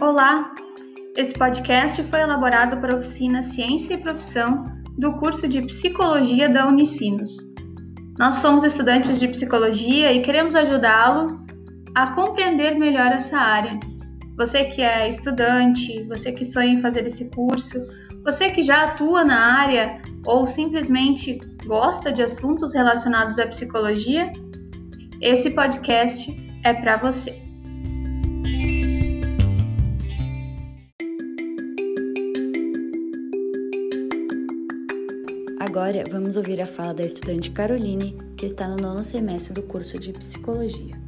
Olá! Esse podcast foi elaborado para a oficina Ciência e Profissão do curso de Psicologia da Unicinos. Nós somos estudantes de psicologia e queremos ajudá-lo a compreender melhor essa área. Você que é estudante, você que sonha em fazer esse curso, você que já atua na área ou simplesmente gosta de assuntos relacionados à psicologia, esse podcast é para você. Agora vamos ouvir a fala da estudante Caroline, que está no nono semestre do curso de Psicologia.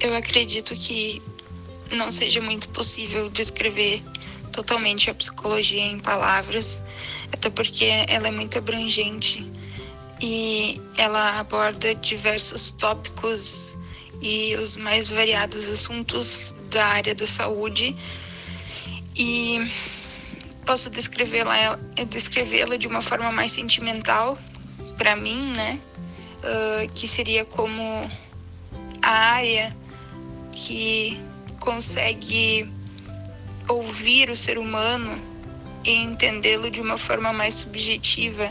Eu acredito que não seja muito possível descrever totalmente a psicologia em palavras, até porque ela é muito abrangente e ela aborda diversos tópicos e os mais variados assuntos da área da saúde e posso descrevê-la descrevê-la de uma forma mais sentimental para mim, né? Uh, que seria como a área que consegue ouvir o ser humano e entendê-lo de uma forma mais subjetiva,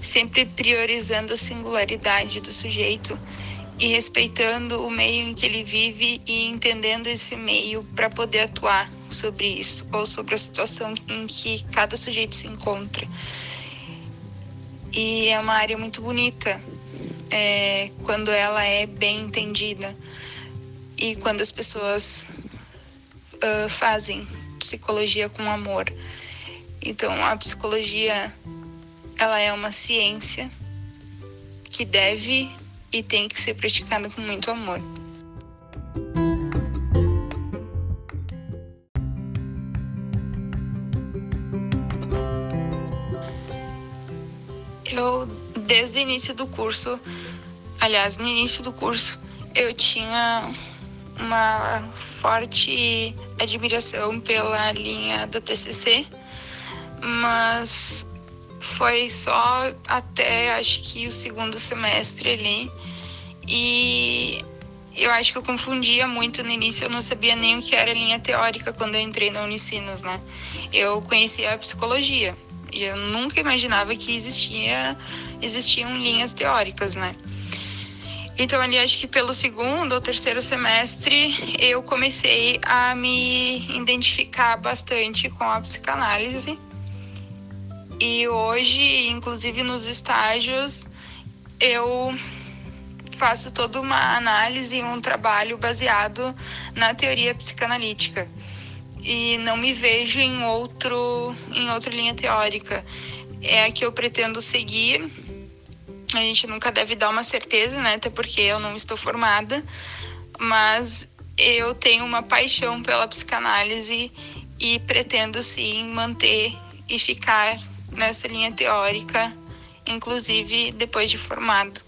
sempre priorizando a singularidade do sujeito e respeitando o meio em que ele vive e entendendo esse meio para poder atuar sobre isso ou sobre a situação em que cada sujeito se encontra. E é uma área muito bonita é, quando ela é bem entendida e quando as pessoas uh, fazem psicologia com amor. Então, a psicologia ela é uma ciência que deve e tem que ser praticada com muito amor. Eu, desde o início do curso, aliás, no início do curso, eu tinha uma forte admiração pela linha da TCC, mas foi só até acho que o segundo semestre ali. E eu acho que eu confundia muito no início, eu não sabia nem o que era linha teórica quando eu entrei na Unicinos, né? Eu conhecia a psicologia e eu nunca imaginava que existia existiam linhas teóricas, né? Então ali acho que pelo segundo ou terceiro semestre eu comecei a me identificar bastante com a psicanálise e hoje, inclusive nos estágios, eu faço toda uma análise e um trabalho baseado na teoria psicanalítica e não me vejo em outro em outra linha teórica. É a que eu pretendo seguir. A gente nunca deve dar uma certeza, né? Até porque eu não estou formada, mas eu tenho uma paixão pela psicanálise e pretendo sim manter e ficar nessa linha teórica, inclusive depois de formado.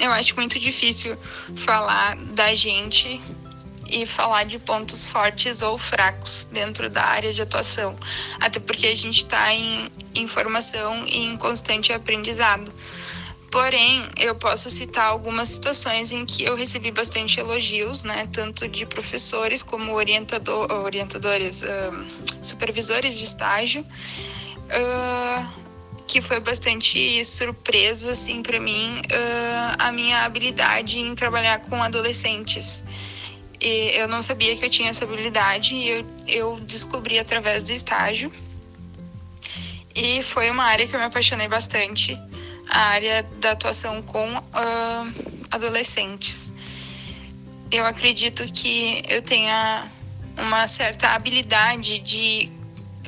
Eu acho muito difícil falar da gente e falar de pontos fortes ou fracos dentro da área de atuação, até porque a gente está em, em formação e em constante aprendizado. Porém, eu posso citar algumas situações em que eu recebi bastante elogios, né, tanto de professores como orientador, orientadores, uh, supervisores de estágio, uh, que foi bastante surpresa, assim, para mim, uh, a minha habilidade em trabalhar com adolescentes. E eu não sabia que eu tinha essa habilidade e eu, eu descobri através do estágio. E foi uma área que eu me apaixonei bastante a área da atuação com uh, adolescentes. Eu acredito que eu tenha uma certa habilidade de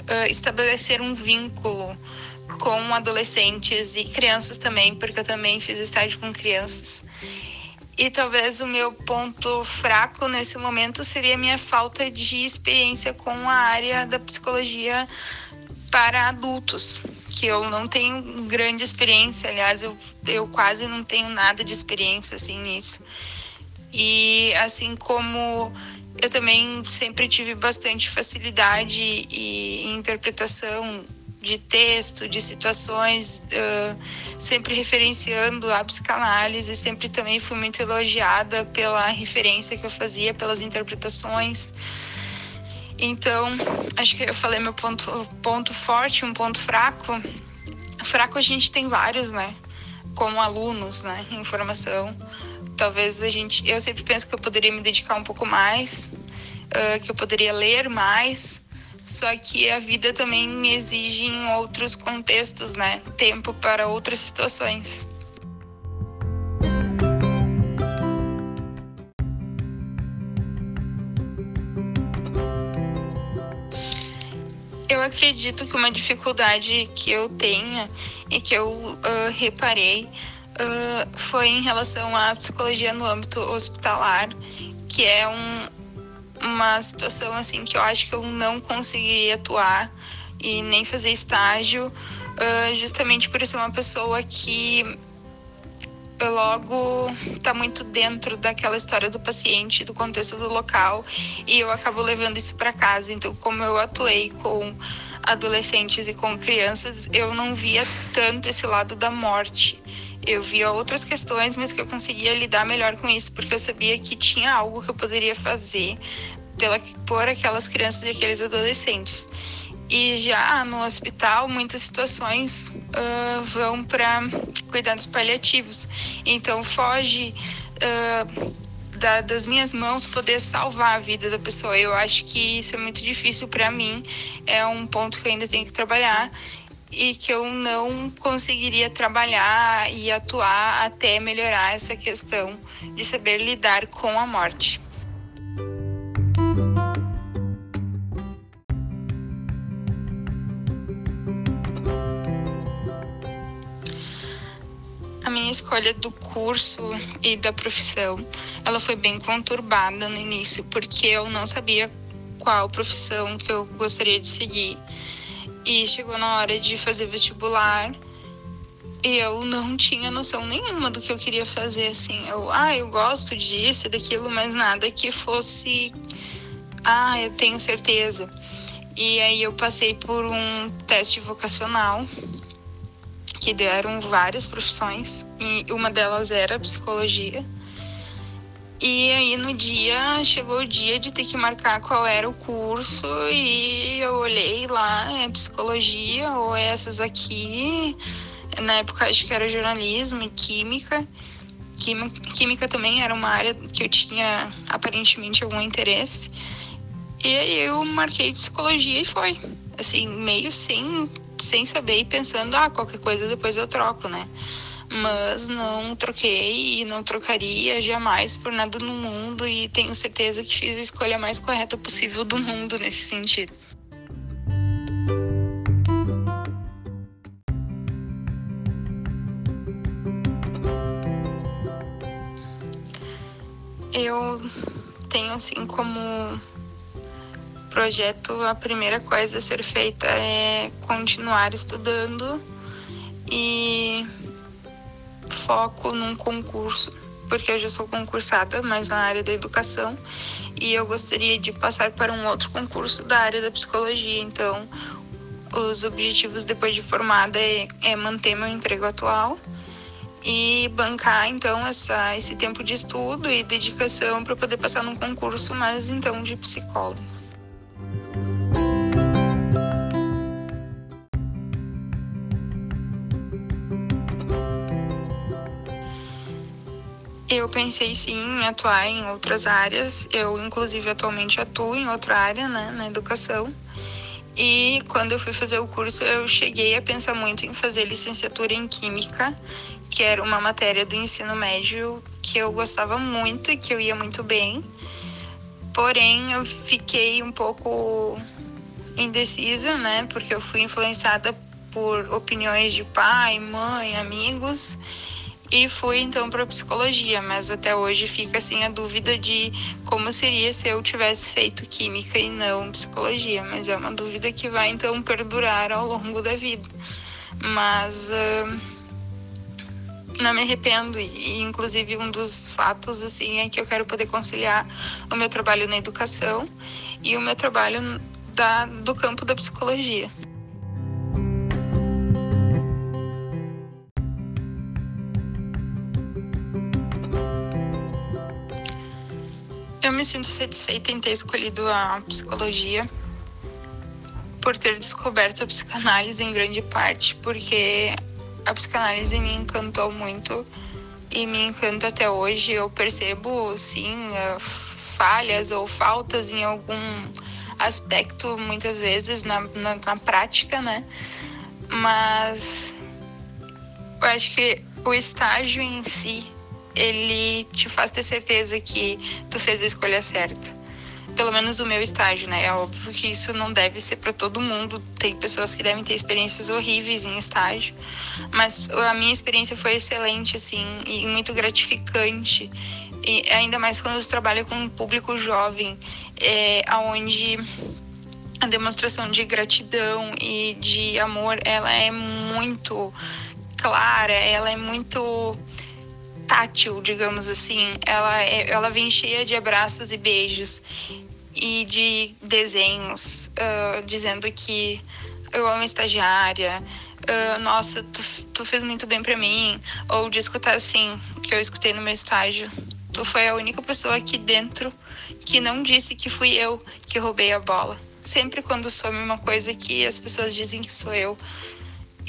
uh, estabelecer um vínculo com adolescentes e crianças também, porque eu também fiz estágio com crianças. E talvez o meu ponto fraco nesse momento seria a minha falta de experiência com a área da psicologia para adultos, que eu não tenho grande experiência, aliás, eu, eu quase não tenho nada de experiência assim nisso. E assim como eu também sempre tive bastante facilidade e interpretação de texto, de situações, uh, sempre referenciando a psicanálise, sempre também fui muito elogiada pela referência que eu fazia, pelas interpretações. Então, acho que eu falei meu ponto, ponto forte, um ponto fraco. Fraco a gente tem vários, né? Como alunos, né? Em formação. Talvez a gente. Eu sempre penso que eu poderia me dedicar um pouco mais, uh, que eu poderia ler mais. Só que a vida também me exige em outros contextos, né? Tempo para outras situações. Eu acredito que uma dificuldade que eu tenha e que eu uh, reparei uh, foi em relação à psicologia no âmbito hospitalar, que é um, uma situação assim que eu acho que eu não conseguiria atuar e nem fazer estágio, uh, justamente por ser uma pessoa que logo está muito dentro daquela história do paciente, do contexto do local, e eu acabo levando isso para casa. Então, como eu atuei com adolescentes e com crianças, eu não via tanto esse lado da morte. Eu via outras questões, mas que eu conseguia lidar melhor com isso, porque eu sabia que tinha algo que eu poderia fazer pela, por aquelas crianças e aqueles adolescentes. E já no hospital, muitas situações uh, vão para cuidados paliativos. Então, foge uh, da, das minhas mãos poder salvar a vida da pessoa. Eu acho que isso é muito difícil para mim. É um ponto que eu ainda tenho que trabalhar e que eu não conseguiria trabalhar e atuar até melhorar essa questão de saber lidar com a morte. Minha escolha do curso e da profissão, ela foi bem conturbada no início, porque eu não sabia qual profissão que eu gostaria de seguir. E chegou na hora de fazer vestibular e eu não tinha noção nenhuma do que eu queria fazer assim. Eu, ah, eu gosto disso, daquilo, mas nada que fosse ah, eu tenho certeza. E aí eu passei por um teste vocacional que deram várias profissões e uma delas era psicologia. E aí no dia, chegou o dia de ter que marcar qual era o curso e eu olhei lá, é psicologia ou essas aqui. Na época acho que era jornalismo e química. Química, química também era uma área que eu tinha aparentemente algum interesse. E aí eu marquei psicologia e foi. Assim, meio sem sem saber e pensando, ah, qualquer coisa depois eu troco, né? Mas não troquei e não trocaria jamais por nada no mundo e tenho certeza que fiz a escolha mais correta possível do mundo nesse sentido. Eu tenho assim como projeto, a primeira coisa a ser feita é continuar estudando e foco num concurso, porque eu já sou concursada, mas na área da educação, e eu gostaria de passar para um outro concurso da área da psicologia. Então, os objetivos depois de formada é, é manter meu emprego atual e bancar então essa, esse tempo de estudo e dedicação para poder passar num concurso, mas então de psicólogo. Pensei sim em atuar em outras áreas. Eu, inclusive, atualmente atuo em outra área, né, na educação. E quando eu fui fazer o curso, eu cheguei a pensar muito em fazer licenciatura em Química, que era uma matéria do ensino médio que eu gostava muito e que eu ia muito bem. Porém, eu fiquei um pouco indecisa, né, porque eu fui influenciada por opiniões de pai, mãe, amigos e fui então para psicologia, mas até hoje fica assim a dúvida de como seria se eu tivesse feito química e não psicologia, mas é uma dúvida que vai então perdurar ao longo da vida. Mas uh, não me arrependo e inclusive um dos fatos assim é que eu quero poder conciliar o meu trabalho na educação e o meu trabalho da, do campo da psicologia. Me sinto satisfeita em ter escolhido a psicologia por ter descoberto a psicanálise em grande parte, porque a psicanálise me encantou muito e me encanta até hoje. Eu percebo, sim, eh, falhas ou faltas em algum aspecto, muitas vezes, na, na, na prática, né? Mas eu acho que o estágio em si, ele te faz ter certeza que tu fez a escolha certa pelo menos o meu estágio, né? É óbvio que isso não deve ser para todo mundo. Tem pessoas que devem ter experiências horríveis em estágio, mas a minha experiência foi excelente, assim, e muito gratificante. E ainda mais quando você trabalha com um público jovem, é, onde a demonstração de gratidão e de amor, ela é muito clara, ela é muito tátil, digamos assim. Ela, é, ela vem cheia de abraços e beijos e de desenhos uh, dizendo que eu amo estagiária, uh, nossa, tu, tu fez muito bem para mim, ou de escutar assim, que eu escutei no meu estágio. Tu foi a única pessoa aqui dentro que não disse que fui eu que roubei a bola. Sempre quando some uma coisa que as pessoas dizem que sou eu,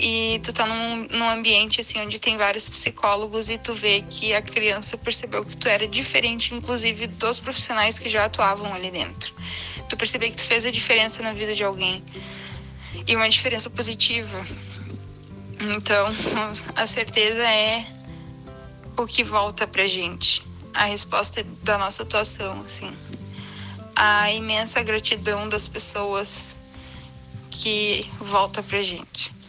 e tu tá num, num ambiente assim onde tem vários psicólogos e tu vê que a criança percebeu que tu era diferente, inclusive dos profissionais que já atuavam ali dentro. Tu percebeu que tu fez a diferença na vida de alguém e uma diferença positiva. Então, a certeza é o que volta pra gente, a resposta da nossa atuação, assim. A imensa gratidão das pessoas que volta pra gente.